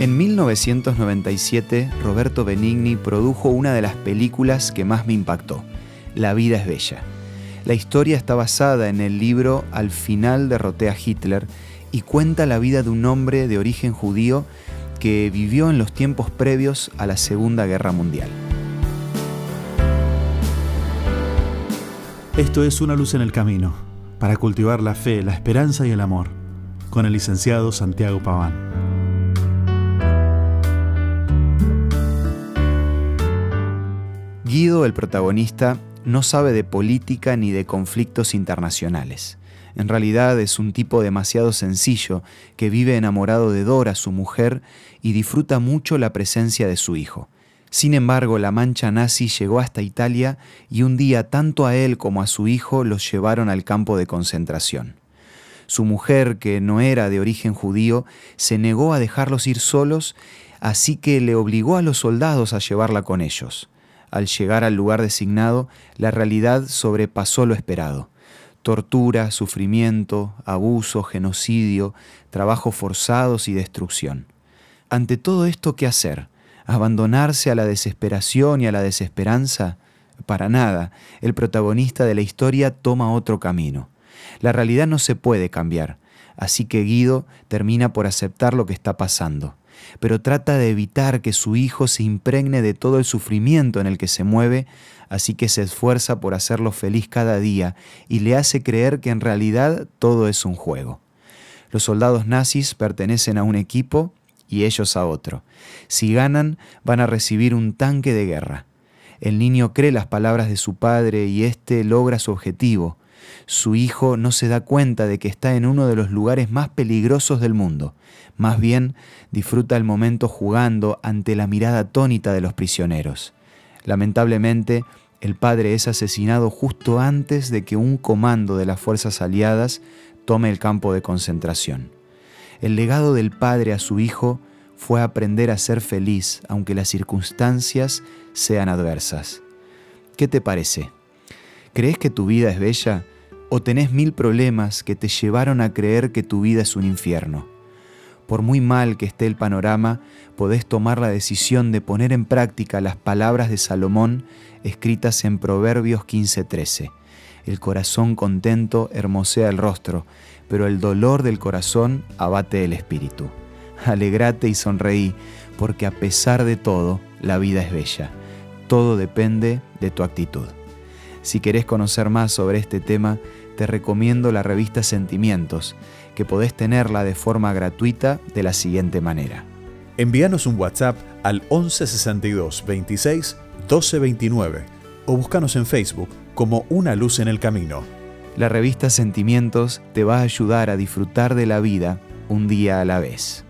En 1997, Roberto Benigni produjo una de las películas que más me impactó, La vida es bella. La historia está basada en el libro Al final derroté a Hitler y cuenta la vida de un hombre de origen judío que vivió en los tiempos previos a la Segunda Guerra Mundial. Esto es Una luz en el camino, para cultivar la fe, la esperanza y el amor, con el licenciado Santiago Paván. Guido, el protagonista, no sabe de política ni de conflictos internacionales. En realidad es un tipo demasiado sencillo que vive enamorado de Dora, su mujer, y disfruta mucho la presencia de su hijo. Sin embargo, la mancha nazi llegó hasta Italia y un día tanto a él como a su hijo los llevaron al campo de concentración. Su mujer, que no era de origen judío, se negó a dejarlos ir solos, así que le obligó a los soldados a llevarla con ellos al llegar al lugar designado, la realidad sobrepasó lo esperado. Tortura, sufrimiento, abuso, genocidio, trabajos forzados y destrucción. Ante todo esto, ¿qué hacer? ¿Abandonarse a la desesperación y a la desesperanza? Para nada, el protagonista de la historia toma otro camino. La realidad no se puede cambiar, así que Guido termina por aceptar lo que está pasando pero trata de evitar que su hijo se impregne de todo el sufrimiento en el que se mueve, así que se esfuerza por hacerlo feliz cada día y le hace creer que en realidad todo es un juego. Los soldados nazis pertenecen a un equipo y ellos a otro. Si ganan, van a recibir un tanque de guerra. El niño cree las palabras de su padre y éste logra su objetivo. Su hijo no se da cuenta de que está en uno de los lugares más peligrosos del mundo. Más bien, disfruta el momento jugando ante la mirada atónita de los prisioneros. Lamentablemente, el padre es asesinado justo antes de que un comando de las fuerzas aliadas tome el campo de concentración. El legado del padre a su hijo fue aprender a ser feliz aunque las circunstancias sean adversas. ¿Qué te parece? ¿Crees que tu vida es bella o tenés mil problemas que te llevaron a creer que tu vida es un infierno? por muy mal que esté el panorama, podés tomar la decisión de poner en práctica las palabras de Salomón escritas en Proverbios 15:13. El corazón contento hermosea el rostro, pero el dolor del corazón abate el espíritu. Alegrate y sonreí, porque a pesar de todo, la vida es bella. Todo depende de tu actitud. Si querés conocer más sobre este tema, te recomiendo la revista Sentimientos, que podés tenerla de forma gratuita de la siguiente manera. Envíanos un WhatsApp al 1162 26 1229 o búscanos en Facebook como Una Luz en el Camino. La revista Sentimientos te va a ayudar a disfrutar de la vida un día a la vez.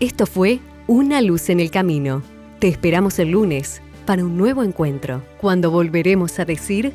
Esto fue Una Luz en el Camino. Te esperamos el lunes para un nuevo encuentro, cuando volveremos a decir